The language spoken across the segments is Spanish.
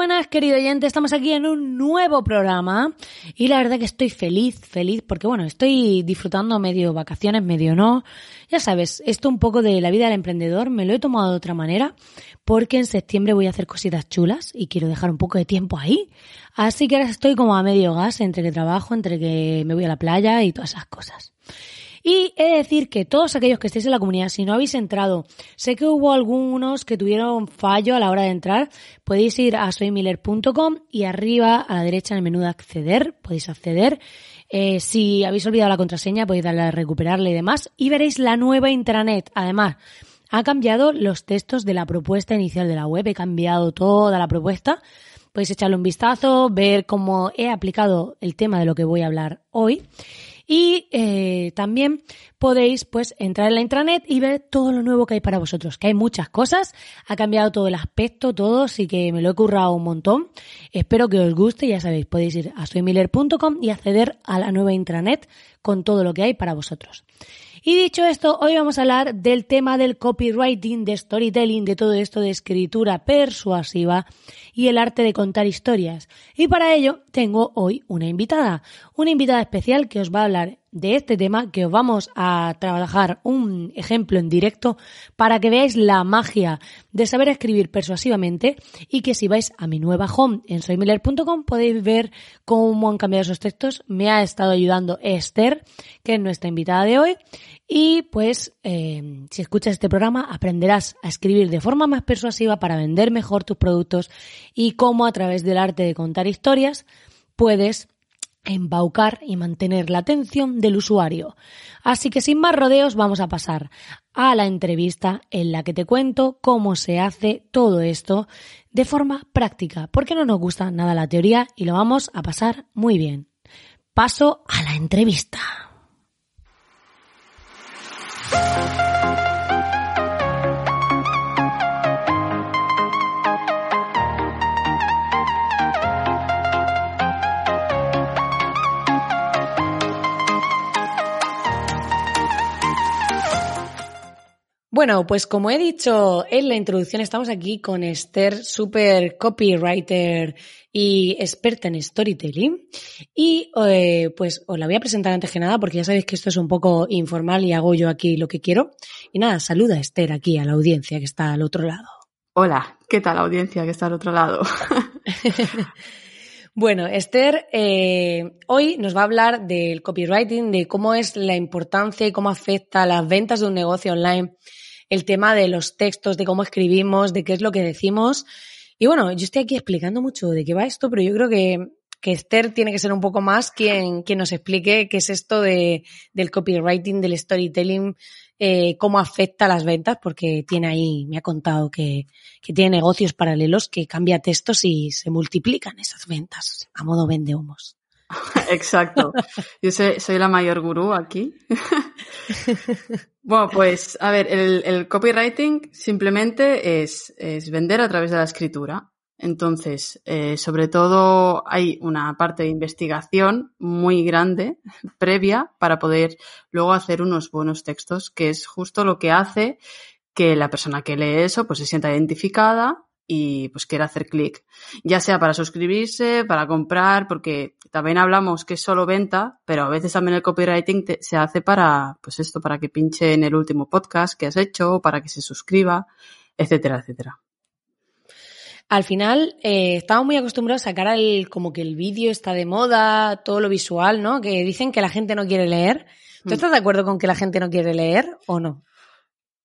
Buenas, querido oyente. Estamos aquí en un nuevo programa y la verdad que estoy feliz, feliz, porque bueno, estoy disfrutando medio vacaciones, medio no. Ya sabes, esto un poco de la vida del emprendedor me lo he tomado de otra manera porque en septiembre voy a hacer cositas chulas y quiero dejar un poco de tiempo ahí. Así que ahora estoy como a medio gas entre que trabajo, entre que me voy a la playa y todas esas cosas. Y he de decir que todos aquellos que estéis en la comunidad, si no habéis entrado, sé que hubo algunos que tuvieron fallo a la hora de entrar, podéis ir a soymiller.com y arriba a la derecha en el menú de acceder, podéis acceder. Eh, si habéis olvidado la contraseña, podéis darle a recuperarla y demás. Y veréis la nueva intranet. Además, ha cambiado los textos de la propuesta inicial de la web, he cambiado toda la propuesta. Podéis echarle un vistazo, ver cómo he aplicado el tema de lo que voy a hablar hoy. Y eh, también podéis pues entrar en la intranet y ver todo lo nuevo que hay para vosotros, que hay muchas cosas, ha cambiado todo el aspecto, todo, así que me lo he currado un montón. Espero que os guste, ya sabéis, podéis ir a soymiller.com y acceder a la nueva intranet con todo lo que hay para vosotros. Y dicho esto, hoy vamos a hablar del tema del copywriting, de storytelling, de todo esto de escritura persuasiva y el arte de contar historias. Y para ello tengo hoy una invitada, una invitada especial que os va a hablar de este tema, que os vamos a trabajar un ejemplo en directo para que veáis la magia de saber escribir persuasivamente y que si vais a mi nueva home en soymiller.com podéis ver cómo han cambiado esos textos. Me ha estado ayudando Esther, que es nuestra invitada de hoy. Y pues, eh, si escuchas este programa, aprenderás a escribir de forma más persuasiva para vender mejor tus productos y cómo a través del arte de contar historias puedes embaucar y mantener la atención del usuario. Así que sin más rodeos vamos a pasar a la entrevista en la que te cuento cómo se hace todo esto de forma práctica, porque no nos gusta nada la teoría y lo vamos a pasar muy bien. Paso a la entrevista. Bueno, pues como he dicho en la introducción, estamos aquí con Esther, super copywriter y experta en storytelling. Y eh, pues os la voy a presentar antes que nada porque ya sabéis que esto es un poco informal y hago yo aquí lo que quiero. Y nada, saluda a Esther aquí a la audiencia que está al otro lado. Hola, ¿qué tal la audiencia que está al otro lado? Bueno, Esther eh, hoy nos va a hablar del copywriting, de cómo es la importancia y cómo afecta a las ventas de un negocio online, el tema de los textos, de cómo escribimos, de qué es lo que decimos. Y bueno, yo estoy aquí explicando mucho de qué va esto, pero yo creo que, que Esther tiene que ser un poco más quien, quien nos explique qué es esto de, del copywriting, del storytelling, eh, cómo afecta las ventas, porque tiene ahí, me ha contado que, tiene negocios paralelos que cambia textos y se multiplican esas ventas a modo vende humos. Exacto. Yo soy, la mayor gurú aquí. bueno, pues a ver, el, copywriting simplemente es, es, vender a través de la escritura. Entonces, eh, sobre todo hay una parte de investigación muy grande previa para poder luego hacer unos buenos textos, que es justo lo que hace que la persona que lee eso pues se sienta identificada y pues quiera hacer clic, ya sea para suscribirse, para comprar, porque también hablamos que es solo venta, pero a veces también el copywriting se hace para, pues esto, para que pinche en el último podcast que has hecho, para que se suscriba, etcétera, etcétera. Al final, eh, estamos muy acostumbrados a sacar el, como que el vídeo está de moda, todo lo visual, ¿no? Que dicen que la gente no quiere leer. ¿Tú mm. estás de acuerdo con que la gente no quiere leer o no?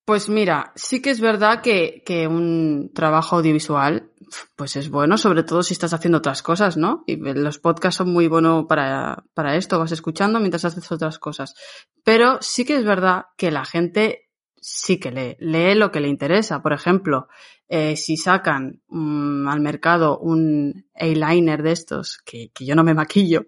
Pues mira, sí que es verdad que, que, un trabajo audiovisual pues es bueno, sobre todo si estás haciendo otras cosas, ¿no? Y los podcasts son muy buenos para, para esto, vas escuchando mientras haces otras cosas. Pero sí que es verdad que la gente sí que lee, lee lo que le interesa. Por ejemplo, eh, si sacan mm, al mercado un eyeliner de estos, que, yo no me maquillo,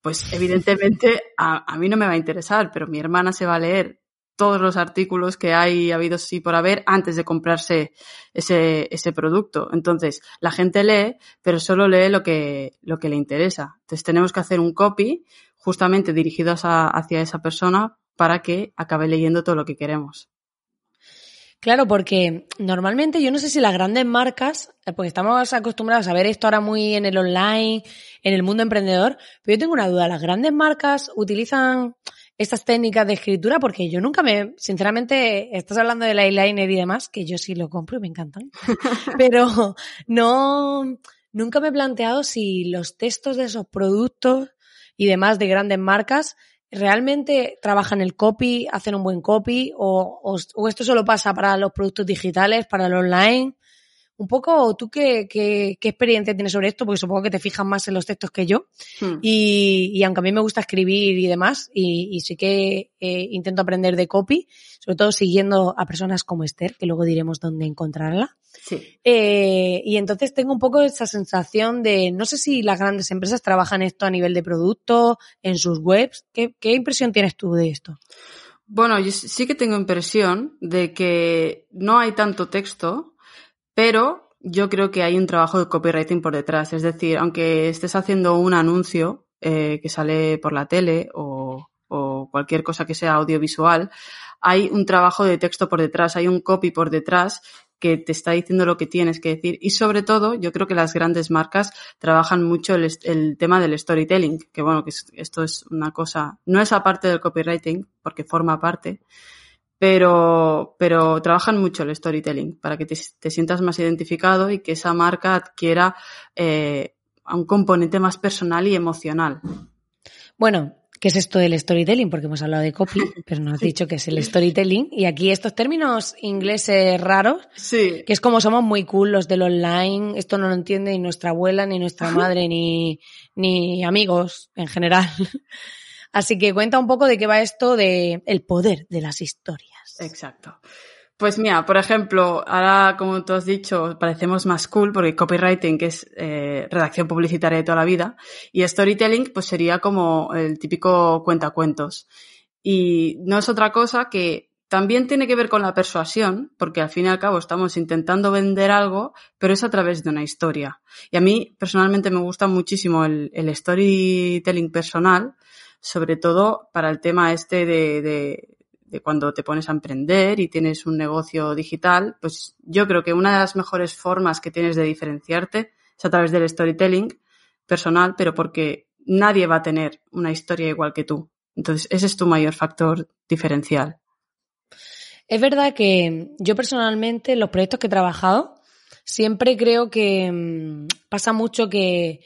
pues evidentemente a, a, mí no me va a interesar, pero mi hermana se va a leer todos los artículos que hay habido sí por haber antes de comprarse ese, ese producto. Entonces, la gente lee, pero solo lee lo que, lo que le interesa. Entonces, tenemos que hacer un copy justamente dirigido hacia esa persona para que acabe leyendo todo lo que queremos. Claro, porque normalmente yo no sé si las grandes marcas, eh, porque estamos acostumbrados a ver esto ahora muy en el online, en el mundo emprendedor, pero yo tengo una duda, ¿las grandes marcas utilizan estas técnicas de escritura porque yo nunca me, sinceramente, estás hablando del eyeliner y demás, que yo sí lo compro y me encantan, pero no, nunca me he planteado si los textos de esos productos y demás de grandes marcas realmente trabajan el copy, hacen un buen copy o, o esto solo pasa para los productos digitales, para el online. Un poco, ¿tú qué, qué, qué, experiencia tienes sobre esto? Porque supongo que te fijas más en los textos que yo. Hmm. Y, y, aunque a mí me gusta escribir y demás, y, y sí que eh, intento aprender de copy, sobre todo siguiendo a personas como Esther, que luego diremos dónde encontrarla. Sí. Eh, y entonces tengo un poco esa sensación de, no sé si las grandes empresas trabajan esto a nivel de producto, en sus webs. ¿Qué, qué impresión tienes tú de esto? Bueno, yo sí que tengo impresión de que no hay tanto texto, pero yo creo que hay un trabajo de copywriting por detrás. Es decir, aunque estés haciendo un anuncio eh, que sale por la tele o, o cualquier cosa que sea audiovisual, hay un trabajo de texto por detrás, hay un copy por detrás que te está diciendo lo que tienes que decir. Y sobre todo, yo creo que las grandes marcas trabajan mucho el, el tema del storytelling, que bueno, que esto es una cosa, no es aparte del copywriting, porque forma parte, pero, pero trabajan mucho el storytelling para que te, sientas más identificado y que esa marca adquiera eh, un componente más personal y emocional. Bueno, ¿qué es esto del storytelling? Porque hemos hablado de copy, pero no has dicho que es el storytelling. Y aquí estos términos ingleses raros, sí. que es como somos muy cool los del online, esto no lo entiende ni nuestra abuela, ni nuestra madre, ni, ni amigos en general. Así que cuenta un poco de qué va esto de el poder de las historias. Exacto. Pues mira, por ejemplo, ahora como tú has dicho, parecemos más cool porque copywriting que es eh, redacción publicitaria de toda la vida y storytelling pues sería como el típico cuentacuentos. Y no es otra cosa que también tiene que ver con la persuasión, porque al fin y al cabo estamos intentando vender algo, pero es a través de una historia. Y a mí personalmente me gusta muchísimo el, el storytelling personal, sobre todo para el tema este de, de, cuando te pones a emprender y tienes un negocio digital, pues yo creo que una de las mejores formas que tienes de diferenciarte es a través del storytelling personal, pero porque nadie va a tener una historia igual que tú. Entonces, ese es tu mayor factor diferencial. Es verdad que yo personalmente, en los proyectos que he trabajado, siempre creo que mmm, pasa mucho que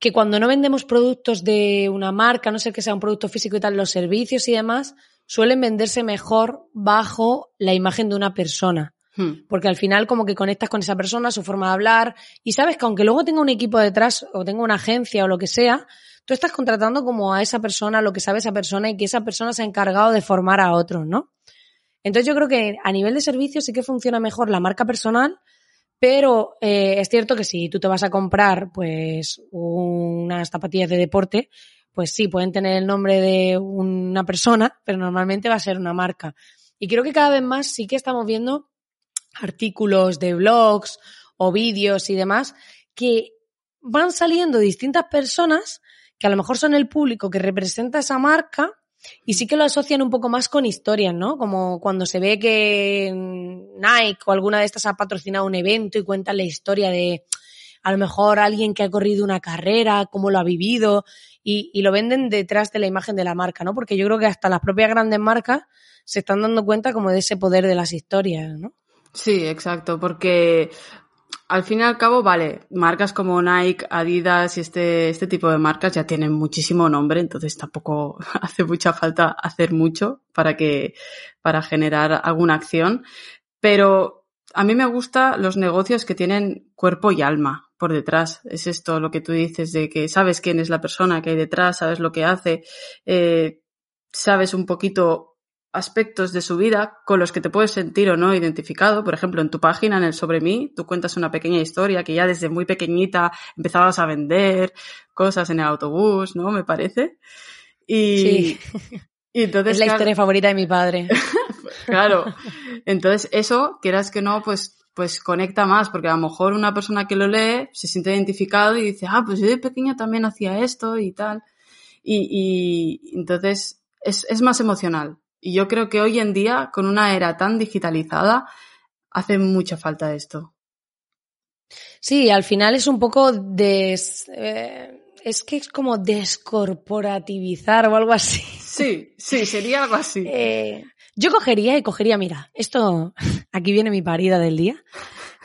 que cuando no vendemos productos de una marca, no sé que sea un producto físico y tal, los servicios y demás, suelen venderse mejor bajo la imagen de una persona. Hmm. Porque al final como que conectas con esa persona, su forma de hablar, y sabes que aunque luego tenga un equipo detrás o tenga una agencia o lo que sea, tú estás contratando como a esa persona, lo que sabe esa persona y que esa persona se ha encargado de formar a otros, ¿no? Entonces yo creo que a nivel de servicios sí que funciona mejor la marca personal, Pero eh, es cierto que si tú te vas a comprar pues unas zapatillas de deporte, pues sí, pueden tener el nombre de una persona, pero normalmente va a ser una marca. Y creo que cada vez más sí que estamos viendo artículos de blogs o vídeos y demás que van saliendo distintas personas que a lo mejor son el público que representa esa marca y sí que lo asocian un poco más con historias, ¿no? Como cuando se ve que Nike o alguna de estas ha patrocinado un evento y cuentan la historia de a lo mejor alguien que ha corrido una carrera, cómo lo ha vivido y, lo venden detrás de la imagen de la marca, ¿no? Porque yo creo que hasta las propias grandes marcas se están dando cuenta como de ese poder de las historias, ¿no? Sí, exacto, porque al fin y al cabo, vale, marcas como Nike, Adidas y este, este tipo de marcas ya tienen muchísimo nombre, entonces tampoco hace mucha falta hacer mucho para que, para generar alguna acción. Pero a mí me gustan los negocios que tienen cuerpo y alma por detrás. Es esto lo que tú dices de que sabes quién es la persona que hay detrás, sabes lo que hace, eh, sabes un poquito aspectos de su vida con los que te puedes sentir o no identificado. Por ejemplo, en tu página, en el Sobre mí, tú cuentas una pequeña historia que ya desde muy pequeñita empezabas a vender cosas en el autobús, ¿no? Me parece. Y, sí. y entonces, es la historia favorita de mi padre. claro. Entonces, eso, quieras que no, pues pues conecta más, porque a lo mejor una persona que lo lee se siente identificado y dice, ah, pues yo de pequeño también hacía esto y tal. Y, y entonces es, es más emocional. Y yo creo que hoy en día, con una era tan digitalizada, hace mucha falta esto. Sí, al final es un poco des, eh, es que es como descorporativizar o algo así. Sí, sí, sería algo así. Eh, yo cogería y cogería, mira, esto, aquí viene mi parida del día.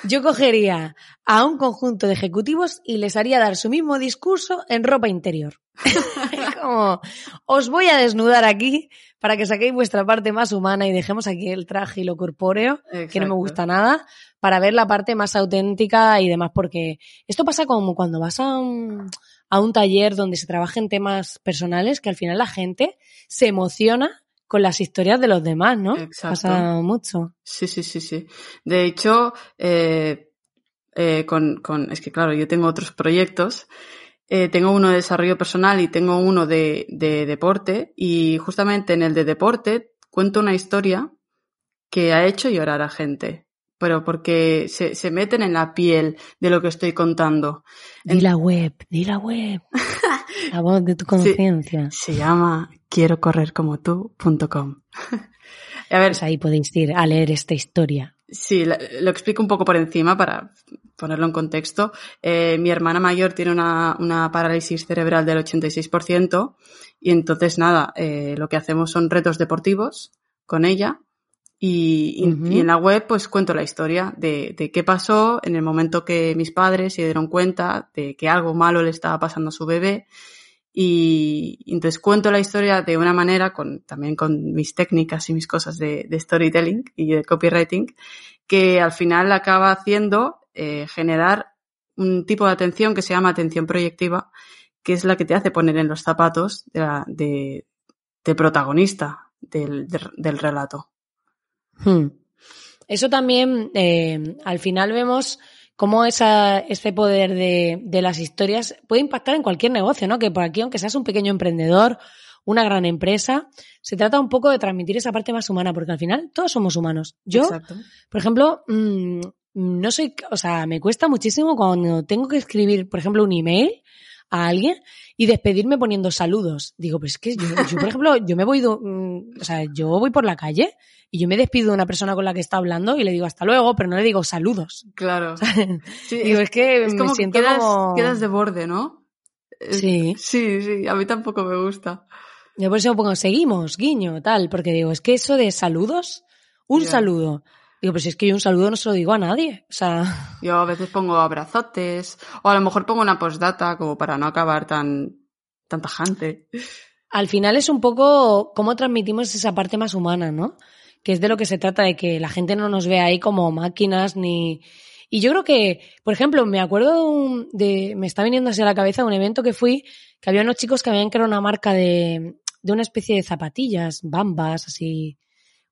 Yo cogería a un conjunto de ejecutivos y les haría dar su mismo discurso en ropa interior. como, os voy a desnudar aquí para que saquéis vuestra parte más humana y dejemos aquí el traje y lo corpóreo, que no me gusta nada, para ver la parte más auténtica y demás, porque esto pasa como cuando vas a un, a un taller donde se trabajen temas personales, que al final la gente se emociona con las historias de los demás, ¿no? Exacto. Pasa mucho. Sí, sí, sí, sí. De hecho, eh, eh, con, con, es que claro, yo tengo otros proyectos eh, tengo uno de desarrollo personal y tengo uno de, de, deporte y justamente en el de deporte cuento una historia que ha hecho llorar a gente, pero porque se, se meten en la piel de lo que estoy contando. Di la web, di la web. la voz de tu conciencia. se llama quiero correr como tú.com. a ver, pues ahí podéis ir a leer esta historia. Sí, lo explico un poco por encima para ponerlo en contexto. Eh, mi hermana mayor tiene una, una, parálisis cerebral del 86% y entonces nada, eh, lo que hacemos son retos deportivos con ella y, y, en la web pues cuento la historia de, de, qué pasó en el momento que mis padres se dieron cuenta de que algo malo le estaba pasando a su bebé y entonces cuento la historia de una manera, con, también con mis técnicas y mis cosas de, de storytelling y de copywriting, que al final acaba haciendo eh, generar un tipo de atención que se llama atención proyectiva, que es la que te hace poner en los zapatos de, la, de, de protagonista del, de, del relato. Hmm. Eso también, eh, al final vemos cómo esa, ese poder de, de, las historias puede impactar en cualquier negocio, ¿no? Que por aquí, aunque seas un pequeño emprendedor, una gran empresa, se trata un poco de transmitir esa parte más humana, porque al final todos somos humanos. Yo, Exacto. por ejemplo, mmm, no soy, o sea, me cuesta muchísimo cuando tengo que escribir, por ejemplo, un email a alguien y despedirme poniendo saludos. Digo, pues es que yo, yo por ejemplo, yo me voy, do, mm, o sea, yo voy por la calle y yo me despido de una persona con la que está hablando y le digo hasta luego, pero no le digo saludos. Claro. Sí, digo, es, que es como me siento que quedas, como... quedas de borde, ¿no? Sí. Sí, sí, a mí tampoco me gusta. Yo por eso pongo seguimos, guiño, tal, porque digo, es que eso de saludos, un yeah. saludo. Digo, pues es que yo un saludo no se lo digo a nadie. O sea. Yo a veces pongo abrazotes, o a lo mejor pongo una postdata como para no acabar tan, tan tajante. Al final es un poco cómo transmitimos esa parte más humana, ¿no? Que es de lo que se trata, de que la gente no nos vea ahí como máquinas ni. Y yo creo que, por ejemplo, me acuerdo de. Me está viniendo así a la cabeza un evento que fui, que había unos chicos que habían creado una marca de, de una especie de zapatillas, bambas, así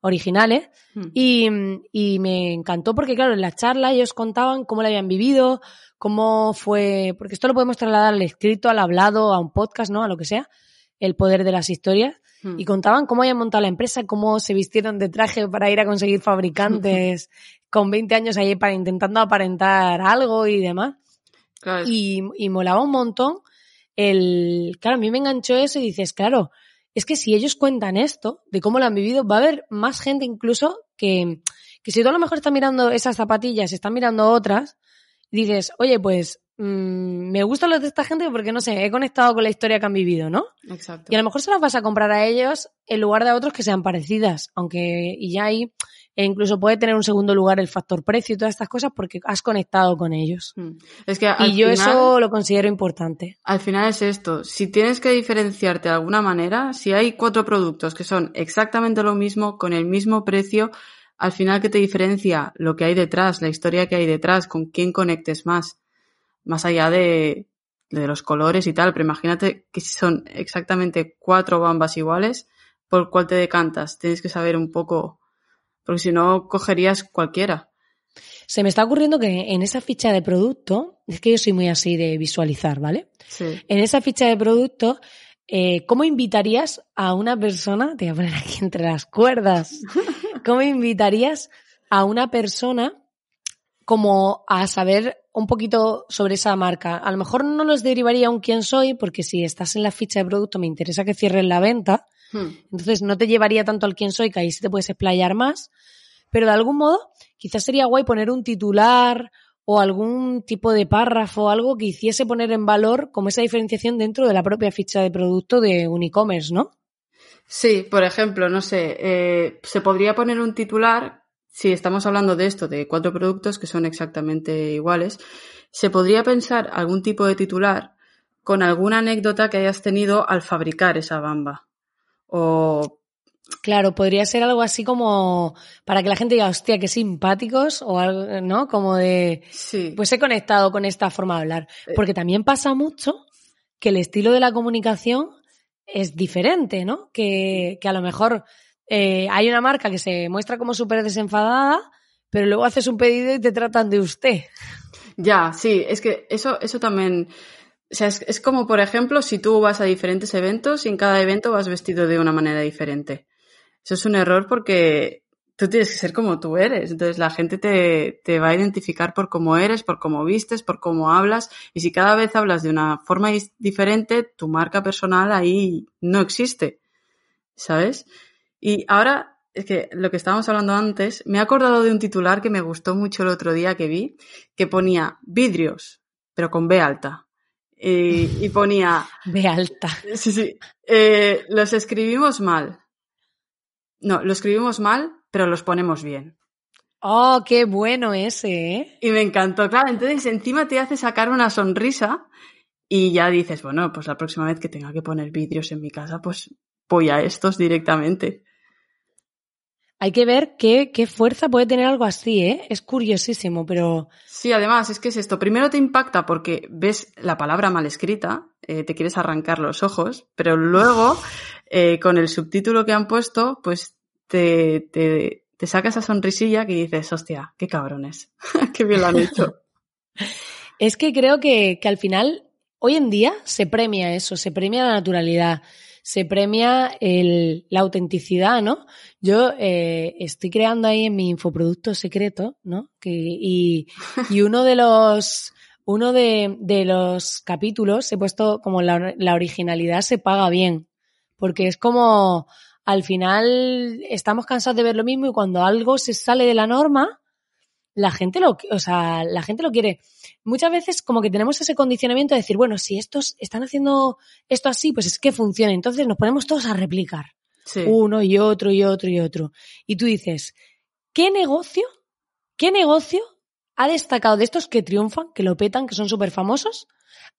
originales. Hmm. Y, y me encantó porque, claro, en la charla ellos contaban cómo lo habían vivido, cómo fue, porque esto lo podemos trasladar al escrito, al hablado, a un podcast, ¿no? A lo que sea, el poder de las historias. Hmm. Y contaban cómo habían montado la empresa, cómo se vistieron de traje para ir a conseguir fabricantes con 20 años ahí para intentando aparentar algo y demás. Claro, Y, y molaba un montón el... Claro, a mí me enganchó eso y dices, claro, es que si ellos cuentan esto, de cómo lo han vivido, va a haber más gente incluso que, que si tú a lo mejor estás mirando esas zapatillas, estás mirando otras, dices, oye, pues mm, me gustan los de esta gente porque, no sé, he conectado con la historia que han vivido, ¿no? Exacto. Y a lo mejor se las vas a comprar a ellos en lugar de a otros que sean parecidas, aunque y ya ahí e incluso puede tener un segundo lugar el factor precio y todas estas cosas porque has conectado con ellos. Hmm. Es que al y yo final- eso lo considero importante. Al final es esto, si tienes que diferenciarte de alguna manera, si hay cuatro productos que son exactamente lo mismo, con el mismo precio, al final que te diferencia lo que hay detrás, la historia que hay detrás, con quién conectes más, más allá de, de los colores y tal, pero imagínate que si son exactamente cuatro bambas iguales, por cuál te decantas, tienes que saber un poco, porque si no cogerías cualquiera. Se me está ocurriendo que en esa ficha de producto, es que yo soy muy así de visualizar, ¿vale? Sí. En esa ficha de producto, eh, ¿cómo invitarías a una persona, te voy a poner aquí entre las cuerdas, ¿cómo invitarías a una persona como a saber un poquito sobre esa marca? A lo mejor no los derivaría un quién soy, porque si estás en la ficha de producto me interesa que cierres la venta, Hmm. entonces no te llevaría tanto al quién soy, que ahí sí te puedes explayar más, pero de algún modo quizás sería guay poner un titular o algún tipo de párrafo, algo que hiciese poner en valor como esa diferenciación dentro de la propia ficha de producto de un e-commerce, ¿no? Sí, por ejemplo, no sé, eh, se podría poner un titular, si estamos hablando de esto, de cuatro productos que son exactamente iguales, se podría pensar algún tipo de titular con alguna anécdota que hayas tenido al fabricar esa bamba. O, Claro, podría ser algo así como para que la gente diga, hostia, qué simpáticos, o algo, ¿no? Como de, sí, pues he conectado con esta forma de hablar. Porque también pasa mucho que el estilo de la comunicación es diferente, ¿no? Que, que a lo mejor eh, hay una marca que se muestra como súper desenfadada, pero luego haces un pedido y te tratan de usted. ya, sí, es que eso, eso también, o sea, es, como, por ejemplo, si tú vas a diferentes eventos y en cada evento vas vestido de una manera diferente. Eso es un error porque tú tienes que ser como tú eres. Entonces la gente te, va a identificar por cómo eres, por cómo vistes, por cómo hablas. Y si cada vez hablas de una forma diferente, tu marca personal ahí no existe. ¿Sabes? Y ahora, es que lo que estábamos hablando antes, me he acordado de un titular que me gustó mucho el otro día que vi, que ponía vidrios, pero con B alta. Y, y ponía, De alta. sí, sí, eh, los escribimos mal. No, lo escribimos mal, pero los ponemos bien. Oh, qué bueno ese, ¿eh? Y me encantó, claro. Entonces, encima te hace sacar una sonrisa y ya dices, bueno, pues la próxima vez que tenga que poner vidrios en mi casa, pues voy a estos directamente. Hay que ver qué, qué fuerza puede tener algo así, ¿eh? Es curiosísimo, pero Sí, además, es que es esto. Primero te impacta porque ves la palabra mal escrita, eh, te quieres arrancar los ojos, pero luego, eh, con el subtítulo que han puesto, pues te, te, te saca esa sonrisilla que dices, hostia, qué cabrones, qué bien lo han hecho. Es que creo que, que al final, hoy en día, se premia eso, se premia la naturalidad, se premia el, la autenticidad, ¿no? Yo eh, estoy creando ahí en mi infoproducto secreto, ¿no? Que, y, y uno de los uno de, de los capítulos he puesto como la, la originalidad se paga bien. Porque es como al final estamos cansados de ver lo mismo y cuando algo se sale de la norma, la gente lo, o sea, la gente lo quiere. Muchas veces como que tenemos ese condicionamiento de decir, bueno, si estos están haciendo esto así, pues es que funciona. Entonces nos ponemos todos a replicar. Sí, Uno y otro y otro y otro. Y tú dices, ¿qué negocio, qué negocio ha destacado de estos que triunfan, que lo petan, que son súper famosos?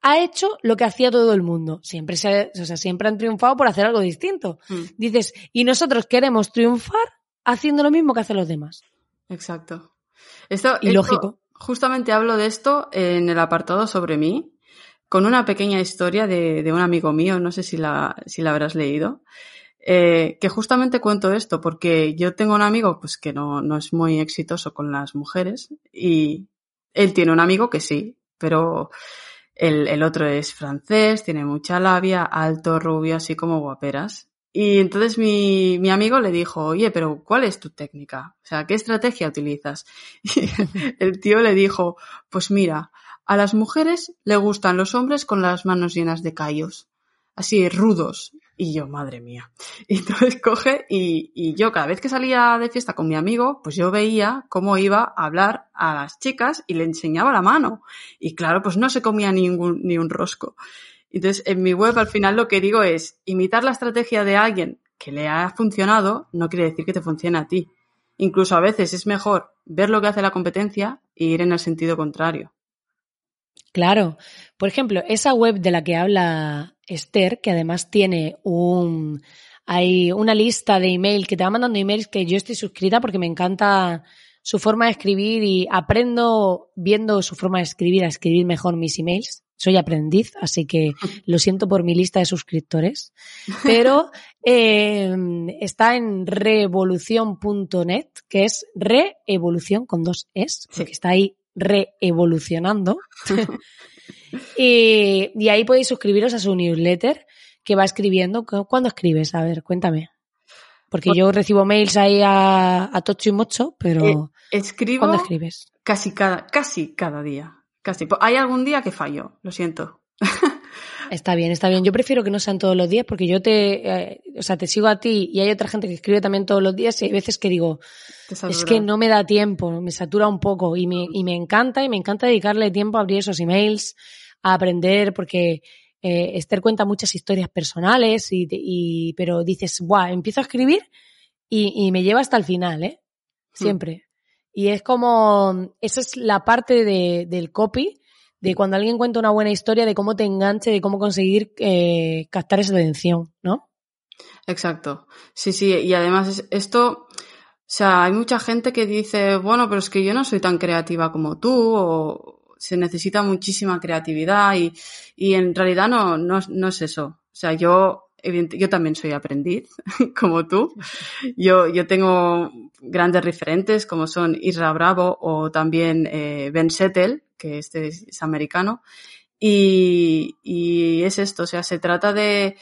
Ha hecho lo que hacía todo el mundo. Siempre se, o sea, siempre han triunfado por hacer algo distinto. Mm, Dices, y nosotros queremos triunfar haciendo lo mismo que hacen los demás. exacto. Esto, Y esto- lógico. Justamente hablo de esto en el apartado sobre mí, con una pequeña historia de, de un amigo mío, no sé si la, si la habrás leído. Eh, que justamente cuento esto porque yo tengo un amigo pues que no, no es muy exitoso con las mujeres y él tiene un amigo que sí, pero el, el otro es francés, tiene mucha labia, alto, rubio, así como guaperas. Y entonces mi, mi, amigo le dijo, oye, pero ¿cuál es tu técnica? O sea, ¿qué estrategia utilizas? Y el tío le dijo, pues mira, a las mujeres le gustan los hombres con las manos llenas de callos, así rudos. Y yo, madre mía. Y entonces coge y, y, yo cada vez que salía de fiesta con mi amigo, pues yo veía cómo iba a hablar a las chicas y le enseñaba la mano. Y claro, pues no se comía ningún, ni un rosco. Entonces, en mi web al final lo que digo es, imitar la estrategia de alguien que le ha funcionado no quiere decir que te funcione a ti. Incluso a veces es mejor ver lo que hace la competencia e ir en el sentido contrario. Claro. Por ejemplo, esa web de la que habla Esther, que además tiene un hay una lista de email que te va mandando emails que yo estoy suscrita porque me encanta su forma de escribir y aprendo viendo su forma de escribir a escribir mejor mis emails. Soy aprendiz, así que lo siento por mi lista de suscriptores. Pero eh, está en revolución.net, que es reevolución con dos es, porque está ahí reevolucionando. y, y, ahí podéis suscribiros a su newsletter que va escribiendo. ¿Cuándo escribes? A ver, cuéntame. Porque yo recibo mails ahí a, a tocho y mocho, pero eh, escribo ¿cuándo escribes? Casi cada, casi cada día. Casi. Hay algún día que fallo, lo siento. Está bien, está bien. Yo prefiero que no sean todos los días porque yo te, eh, o sea, te sigo a ti y hay otra gente que escribe también todos los días y hay veces que digo, es que no me da tiempo, me satura un poco y me, y me encanta y me encanta dedicarle tiempo a abrir esos emails, a aprender porque eh, Esther cuenta muchas historias personales y, y pero dices, guau, empiezo a escribir y, y, me lleva hasta el final, ¿eh? Siempre. Y es como, esa es la parte de, del copy de cuando alguien cuenta una buena historia, de cómo te enganche, de cómo conseguir eh, captar esa atención, ¿no? Exacto. Sí, sí, y además esto, o sea, hay mucha gente que dice, bueno, pero es que yo no soy tan creativa como tú, o se necesita muchísima creatividad y, y en realidad no, no, no es eso. O sea, yo yo también soy aprendiz, como tú. Yo, yo tengo grandes referentes como son Isra Bravo o también eh, Ben Settle, que este es, americano. Y, y, es esto, o sea, se trata de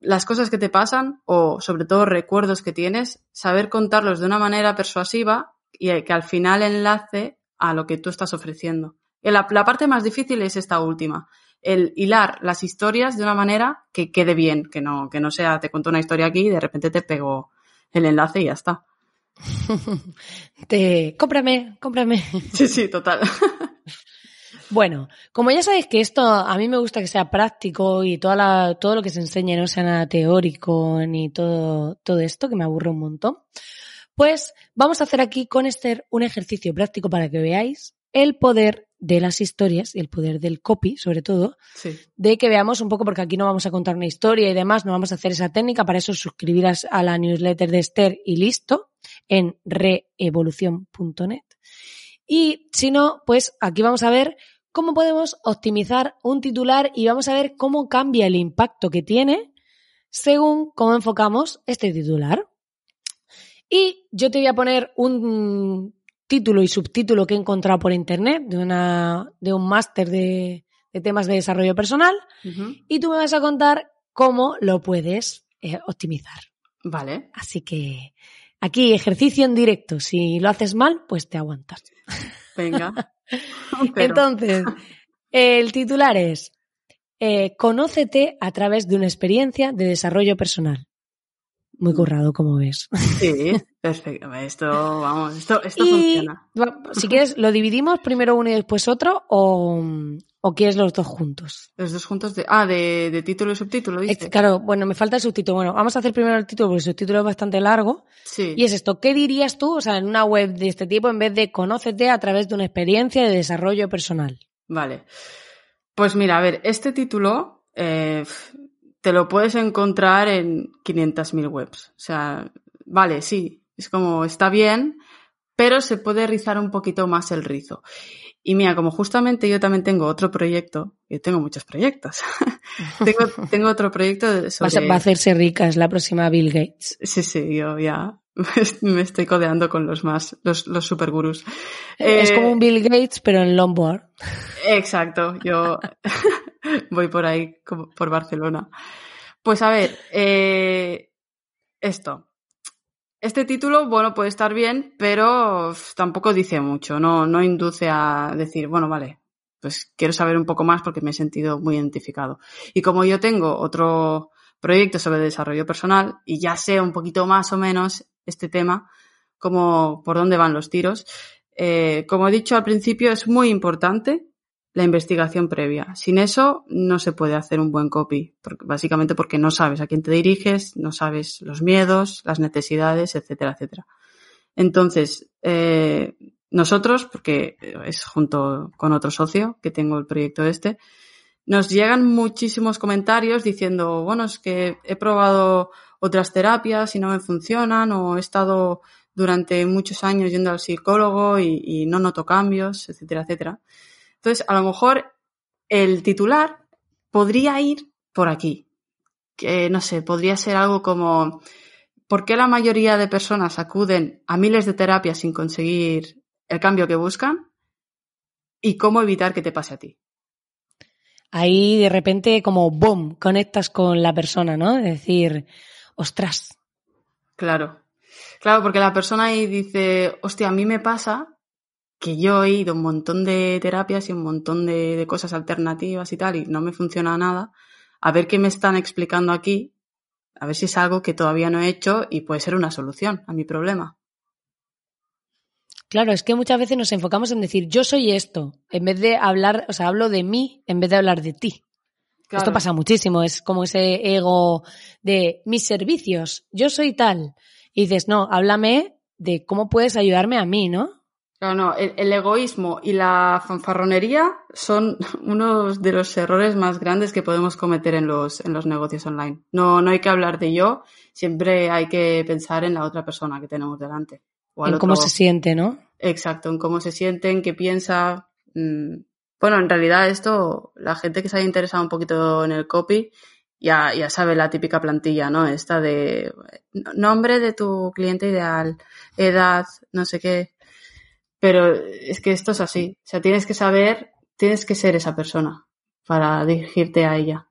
las cosas que te pasan o sobre todo recuerdos que tienes, saber contarlos de una manera persuasiva y que al final enlace a lo que tú estás ofreciendo. La parte más difícil es esta última, el hilar las historias de una manera que quede bien, que no, que no sea, te cuento una historia aquí y de repente te pego el enlace y ya está. te, cómprame, cómprame. Sí, sí, total. Bueno, como ya sabéis que esto a mí me gusta que sea práctico y toda la, todo lo que se enseñe no sea nada teórico ni todo, todo esto, que me aburre un montón, pues vamos a hacer aquí con Esther un ejercicio práctico para que veáis el poder de las historias y el poder del copy, sobre todo, sí. de que veamos un poco, porque aquí no vamos a contar una historia y demás, no vamos a hacer esa técnica, para eso suscribirás a la newsletter de Esther y listo, en reevolución.net. Y si no, pues aquí vamos a ver cómo podemos optimizar un titular y vamos a ver cómo cambia el impacto que tiene según cómo enfocamos este titular. Y yo te voy a poner un título y subtítulo que he encontrado por internet de, una, de un máster de, de, temas de desarrollo personal uh -huh. y tú me vas a contar cómo lo puedes eh, optimizar. Vale. Así que aquí ejercicio en directo. Si lo haces mal, pues te aguantas. Venga. Pero... Entonces, el titular es eh, Conócete a través de una experiencia de desarrollo personal. Muy currado, como ves. Sí, perfecto. Esto, vamos, esto, esto y, funciona. Si quieres, ¿lo dividimos primero uno y después otro o, o quieres los dos juntos? Los dos juntos de, ah, de, de título y subtítulo, ¿viste? Claro, bueno, me falta el subtítulo. Bueno, vamos a hacer primero el título porque el subtítulo es bastante largo. Sí. Y es esto, ¿qué dirías tú, o sea, en una web de este tipo en vez de conócete a través de una experiencia de desarrollo personal? Vale. Pues mira, a ver, este título, eh, te lo puedes encontrar en 500.000 webs. O sea, vale, sí, es como está bien, pero se puede rizar un poquito más el rizo. Y mira, como justamente yo también tengo otro proyecto, yo tengo muchos proyectos, tengo, tengo, otro proyecto sobre... Va a hacerse rica, es la próxima Bill Gates. Sí, sí, yo ya me estoy codeando con los más, los, los supergurús. Es como un Bill Gates, pero en longboard. Exacto, yo voy por ahí, por Barcelona. Pues a ver, eh, esto. Este título, bueno, puede estar bien, pero tampoco dice mucho, no, no induce a decir, bueno, vale, pues quiero saber un poco más porque me he sentido muy identificado. Y como yo tengo otro proyecto sobre desarrollo personal y ya sé un poquito más o menos este tema, como por dónde van los tiros, eh, como he dicho al principio, es muy importante la investigación previa. Sin eso no se puede hacer un buen copy, básicamente porque no sabes a quién te diriges, no sabes los miedos, las necesidades, etcétera, etcétera. Entonces, eh, nosotros, porque es junto con otro socio que tengo el proyecto este, nos llegan muchísimos comentarios diciendo, bueno, es que he probado otras terapias y no me funcionan o he estado durante muchos años yendo al psicólogo y, y no noto cambios, etcétera, etcétera. Entonces, a lo mejor el titular podría ir por aquí. Que, no sé, podría ser algo como, ¿por qué la mayoría de personas acuden a miles de terapias sin conseguir el cambio que buscan? ¿Y cómo evitar que te pase a ti? Ahí de repente como boom, conectas con la persona, ¿no? Es decir, ostras. Claro. Claro, porque la persona ahí dice, hostia, a mí me pasa que yo he ido un montón de terapias y un montón de, cosas alternativas y tal, y no me funciona nada, a ver qué me están explicando aquí, a ver si es algo que todavía no he hecho y puede ser una solución a mi problema. Claro, es que muchas veces nos enfocamos en decir yo soy esto, en vez de hablar, o sea, hablo de mí en vez de hablar de ti. Esto pasa muchísimo, es como ese ego de mis servicios, yo soy tal. Y dices, no, háblame de cómo puedes ayudarme a mí, ¿no? No, no, el, egoísmo y la fanfarronería son uno de los errores más grandes que podemos cometer en los, en los negocios online. No, no hay que hablar de yo, siempre hay que pensar en la otra persona que tenemos delante. en cómo se siente, ¿no? Exacto, en cómo se siente, en qué piensa. Mm, bueno, en realidad esto, la gente que se haya interesado un poquito en el copy ya, ya sabe la típica plantilla, ¿no? Esta de nombre de tu cliente ideal, edad, no sé qué pero es que esto es así. O sea, tienes que saber, tienes que ser esa persona para dirigirte a ella.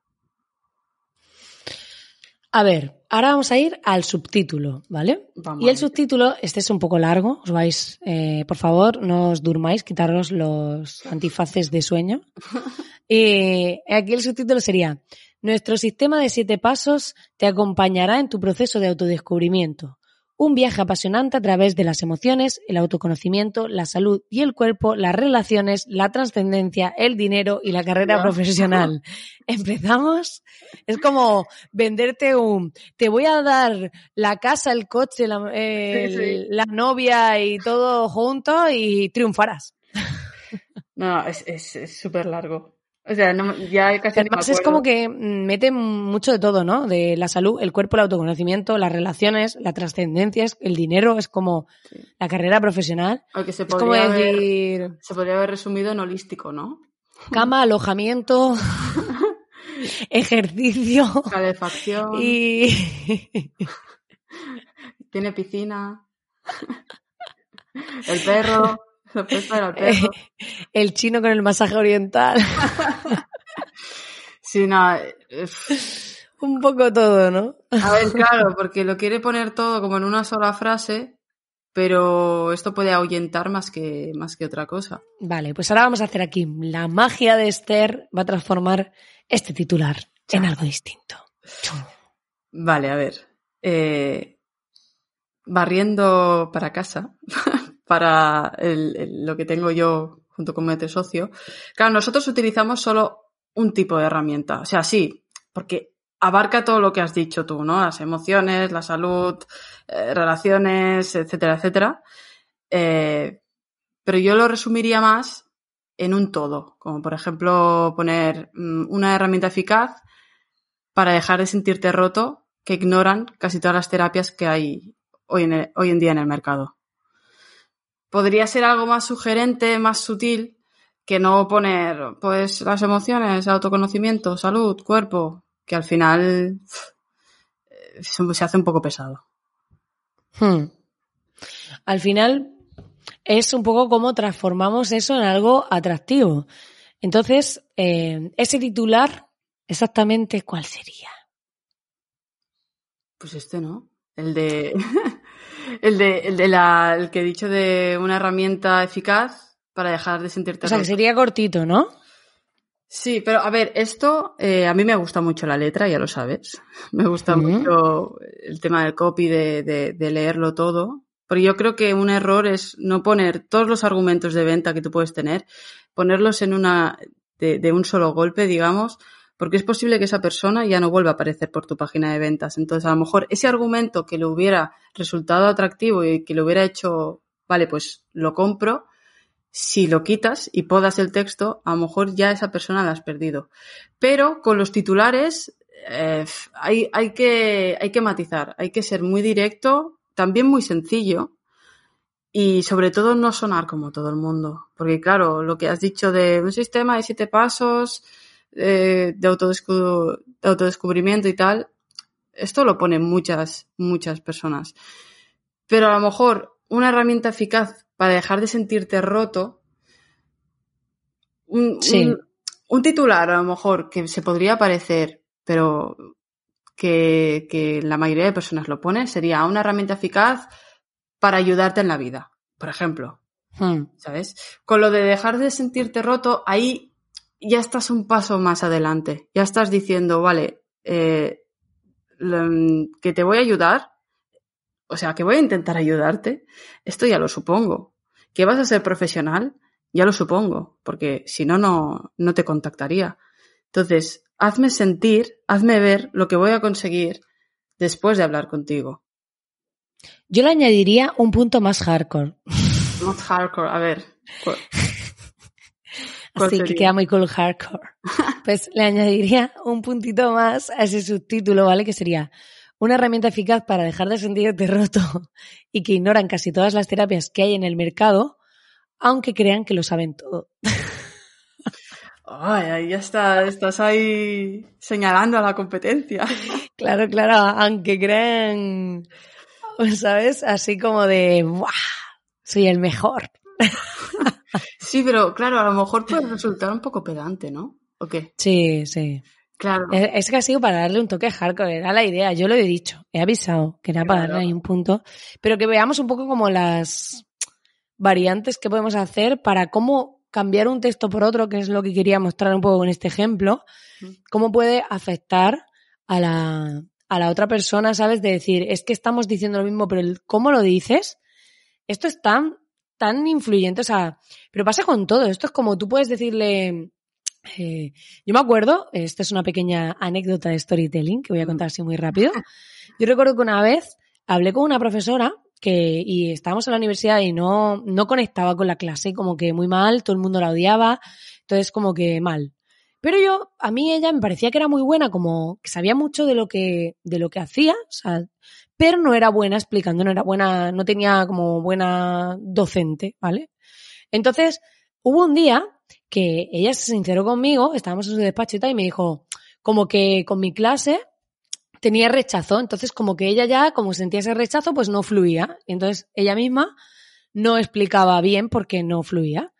A ver, ahora vamos a ir al subtítulo, ¿vale? y el subtítulo, este es un poco largo, os vais, eh, por favor, no os durmáis, quitaros los antifaces de sueño. y aquí el subtítulo sería, nuestro sistema de siete pasos te acompañará en tu proceso de autodescubrimiento un viaje apasionante a través de las emociones, el autoconocimiento, la salud y el cuerpo, las relaciones, la trascendencia, el dinero y la carrera profesional. Empezamos. Es como venderte un, te voy a dar la casa, el coche, la, la novia y todo junto y triunfarás. No, es súper largo. O sea, ya casi Además es como que mete mucho de todo, ¿no? De la salud, el cuerpo, el autoconocimiento, las relaciones, la trascendencia, el dinero, es como la carrera profesional. Aunque se podría, haber, se podría haber resumido en holístico, ¿no? Cama, alojamiento, ejercicio. Calefacción. Y... Tiene piscina. El perro. el chino con el masaje oriental. sí, no. Un poco todo, ¿no? A ver, claro, porque lo quiere poner todo como en una sola frase, pero esto puede ahuyentar más que, más que otra cosa. Vale, pues ahora vamos a hacer aquí. La magia de Esther va a transformar este titular en algo distinto. Vale, a ver. Eh, barriendo para casa, para lo que tengo yo junto con mi socio. Claro, nosotros utilizamos solo un tipo de herramienta. O sea, sí, porque abarca todo lo que has dicho tú, ¿no? Las emociones, la salud, eh, relaciones, etcétera, etcétera. Eh, pero yo lo resumiría más en un todo, como por ejemplo poner mm, una herramienta eficaz para dejar de sentirte roto que ignoran casi todas las terapias que hay hoy en día en el mercado podría ser algo más sugerente, más sutil, que no poner, pues, las emociones, autoconocimiento, salud, cuerpo, que al final se hace un poco pesado. Hmm. Al final es un poco como transformamos eso en algo atractivo. Entonces, eh, ese titular, exactamente, ¿cuál sería? Pues este, ¿no? El de, el de, el de la, el que he dicho de una herramienta eficaz para dejar de sentirte. O sea, que sería cortito, ¿no? Sí, pero a ver, esto eh, a mí me gusta mucho la letra, ya lo sabes. Me gusta mucho el tema del copy, de, de, de, leerlo todo. Porque yo creo que un error es no poner todos los argumentos de venta que tú puedes tener, ponerlos en una, de, de un solo golpe, digamos, porque es posible que esa persona ya no vuelva a aparecer por tu página de ventas. Entonces, a lo mejor ese argumento que le hubiera resultado atractivo y que le hubiera hecho, vale, pues lo compro, si lo quitas y podas el texto, a lo mejor ya esa persona la has perdido. Pero con los titulares eh, hay, hay, que, hay que matizar, hay que ser muy directo, también muy sencillo y sobre todo no sonar como todo el mundo. Porque claro, lo que has dicho de un sistema de siete pasos, eh, de, autodescu de autodescubrimiento y tal, esto lo ponen muchas, muchas personas. Pero a lo mejor una herramienta eficaz para dejar de sentirte roto. Un, un, titular, a lo mejor, que se podría parecer, pero que, que, la mayoría de personas lo pone, sería una herramienta eficaz para ayudarte en la vida, por ejemplo. Hmm. ¿Sabes? Con lo de dejar de sentirte roto, ahí ya estás un paso más adelante. Ya estás diciendo, vale, eh, que te voy a ayudar, o sea, que voy a intentar ayudarte, esto ya lo supongo. ¿Que vas a ser profesional? Ya lo supongo, porque si no, no te contactaría. Entonces, hazme sentir, hazme ver lo que voy a conseguir después de hablar contigo. Yo le añadiría un punto más hardcore. Más hardcore, a ver. Así que queda muy cool hardcore. Pues le añadiría un puntito más a ese subtítulo, ¿vale? Que sería una herramienta eficaz para dejar de sentirte roto y que ignoran casi todas las terapias que hay en el mercado, aunque crean que lo saben todo. Ay, ahí ya está, estás ahí señalando a la competencia. Claro, claro, aunque crean, ¿sabes? Así como de, ¡buah! Soy el mejor. Sí, pero claro, a lo mejor puede resultar un poco pedante, ¿no? ¿O qué? Sí, sí. Claro. Es, que ha sido para darle un toque hardcore, era la idea, yo lo he dicho, he avisado que era para darle ahí un punto, pero que veamos un poco como las variantes que podemos hacer para cómo cambiar un texto por otro, que es lo que quería mostrar un poco con este ejemplo, cómo puede afectar a la, a la otra persona, ¿sabes? De decir, es que estamos diciendo lo mismo, pero el cómo lo dices, esto es tan, tan influyente, o sea, pero pasa con todo, esto es como tú puedes decirle, eh, yo me acuerdo, esta es una pequeña anécdota de storytelling que voy a contar así muy rápido. Yo recuerdo que una vez hablé con una profesora que, y estábamos en la universidad y no, no conectaba con la clase, como que muy mal, todo el mundo la odiaba, entonces como que mal. Pero yo, a mí ella me parecía que era muy buena, como que sabía mucho de lo que, de lo que hacía, o sea, pero no era buena explicando, no era buena, no tenía como buena docente, ¿vale? Entonces, hubo un día que ella se sinceró conmigo, estábamos en su despacho y tal, y me dijo, como que con mi clase tenía rechazo, entonces como que ella ya, como sentía ese rechazo, pues no fluía. Entonces ella misma no explicaba bien por qué no fluía.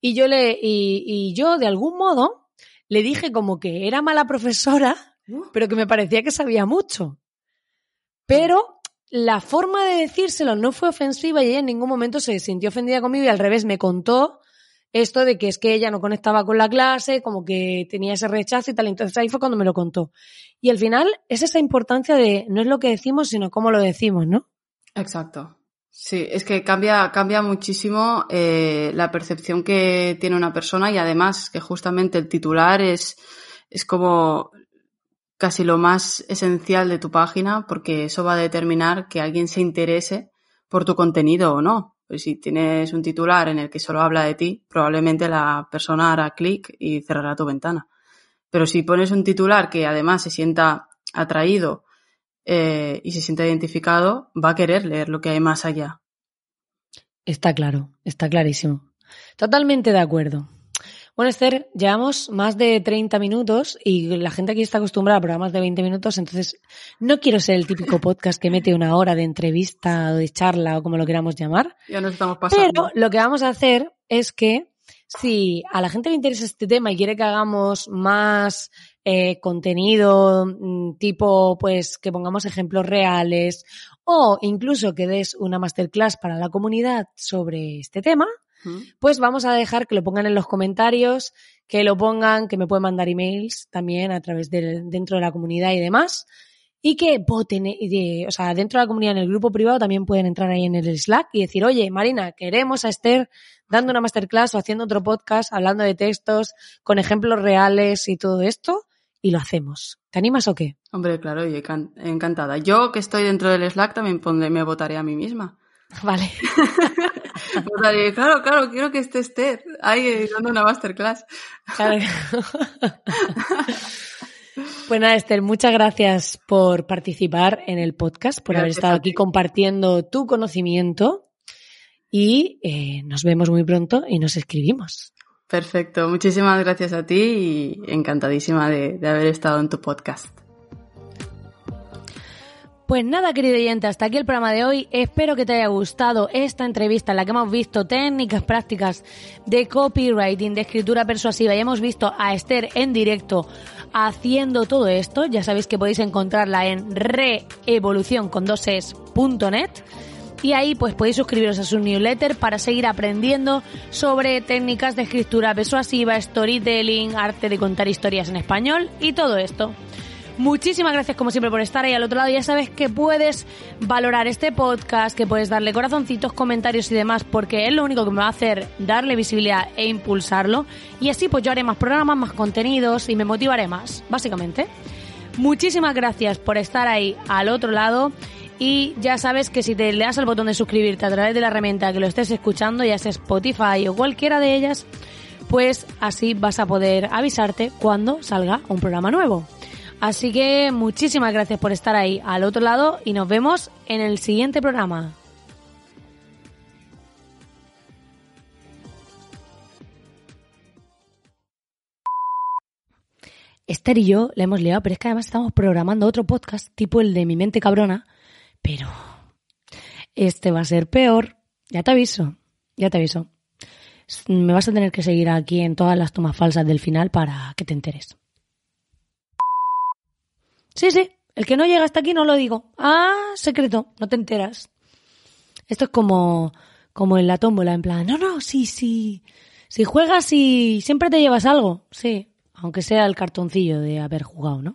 Y yo le, y yo de algún modo le dije como que era mala profesora, pero que me parecía que sabía mucho. Pero la forma de decírselo no fue ofensiva y ella en ningún momento se sintió ofendida conmigo y al revés me contó esto de que es que ella no conectaba con la clase, como que tenía ese rechazo y tal. Entonces ahí fue cuando me lo contó. Y al final es esa importancia de no es lo que decimos, sino cómo lo decimos, ¿no? Exacto. Sí, es que cambia, cambia muchísimo eh, la percepción que tiene una persona y además que justamente el titular es, es como casi lo más esencial de tu página porque eso va a determinar que alguien se interese por tu contenido o no. Pues si tienes un titular en el que solo habla de ti, probablemente la persona hará clic y cerrará tu ventana. Pero si pones un titular que además se sienta atraído eh, y se sienta identificado, va a querer leer lo que hay más allá. Está claro, está clarísimo. Totalmente de acuerdo. Bueno, Esther, llevamos más de 30 minutos y la gente aquí está acostumbrada a programas de 20 minutos, entonces no quiero ser el típico podcast que mete una hora de entrevista o de charla o como lo queramos llamar. Ya nos estamos pasando. Pero lo que vamos a hacer es que si a la gente le interesa este tema y quiere que hagamos más eh, contenido mm, tipo, pues que pongamos ejemplos reales o incluso que des una masterclass para la comunidad sobre este tema, pues vamos a dejar que lo pongan en los comentarios, que lo pongan, que me pueden mandar emails también a través del dentro de la comunidad y demás. Y que voten, o sea, dentro de la comunidad, en el grupo privado, también pueden entrar ahí en el Slack y decir, oye, Marina, queremos a Esther dando una masterclass o haciendo otro podcast, hablando de textos, con ejemplos reales y todo esto, y lo hacemos. ¿Te animas o qué? Hombre, claro, y encantada. Yo que estoy dentro del Slack también pondré, me votaré a mí misma. Vale. claro, claro, quiero que esté Esther ahí dando una masterclass. Pues nada, Esther, muchas gracias por participar en el podcast, por haber estado aquí compartiendo tu conocimiento y eh, nos vemos muy pronto y nos escribimos. Perfecto, muchísimas gracias a ti y encantadísima de haber estado en tu podcast. Pues nada, querido oyente, hasta aquí el programa de hoy. Espero que te haya gustado esta entrevista en la que hemos visto técnicas prácticas de copywriting, de escritura persuasiva y hemos visto a Esther en directo haciendo todo esto. Ya sabéis que podéis encontrarla en reevolucioncondoses.net y ahí pues podéis suscribiros a su newsletter para seguir aprendiendo sobre técnicas de escritura persuasiva, storytelling, arte de contar historias en español y todo esto. Muchísimas gracias como siempre por estar ahí al otro lado. Ya sabes que puedes valorar este podcast, que puedes darle corazoncitos, comentarios y demás, porque es lo único que me va a hacer darle visibilidad e impulsarlo. Y así pues yo haré más programas, más contenidos y me motivaré más, básicamente. Muchísimas gracias por estar ahí al otro lado. Y ya sabes que si te le das al botón de suscribirte a través de la herramienta que lo estés escuchando, ya sea Spotify o cualquiera de ellas, pues así vas a poder avisarte cuando salga un programa nuevo. Así que muchísimas gracias por estar ahí al otro lado y nos vemos en el siguiente programa. Esther y yo le hemos liado, pero es que además estamos programando otro podcast tipo el de Mi mente cabrona, pero este va a ser peor. Ya te aviso, ya te aviso. Me vas a tener que seguir aquí en todas las tomas falsas del final para que te enteres. Sí, sí, el que no llega hasta aquí no lo digo. Ah, secreto, no te enteras. Esto es como, como en la tómbola, en plan, no, no, sí, sí. Si juegas y siempre te llevas algo, sí, aunque sea el cartoncillo de haber jugado, ¿no?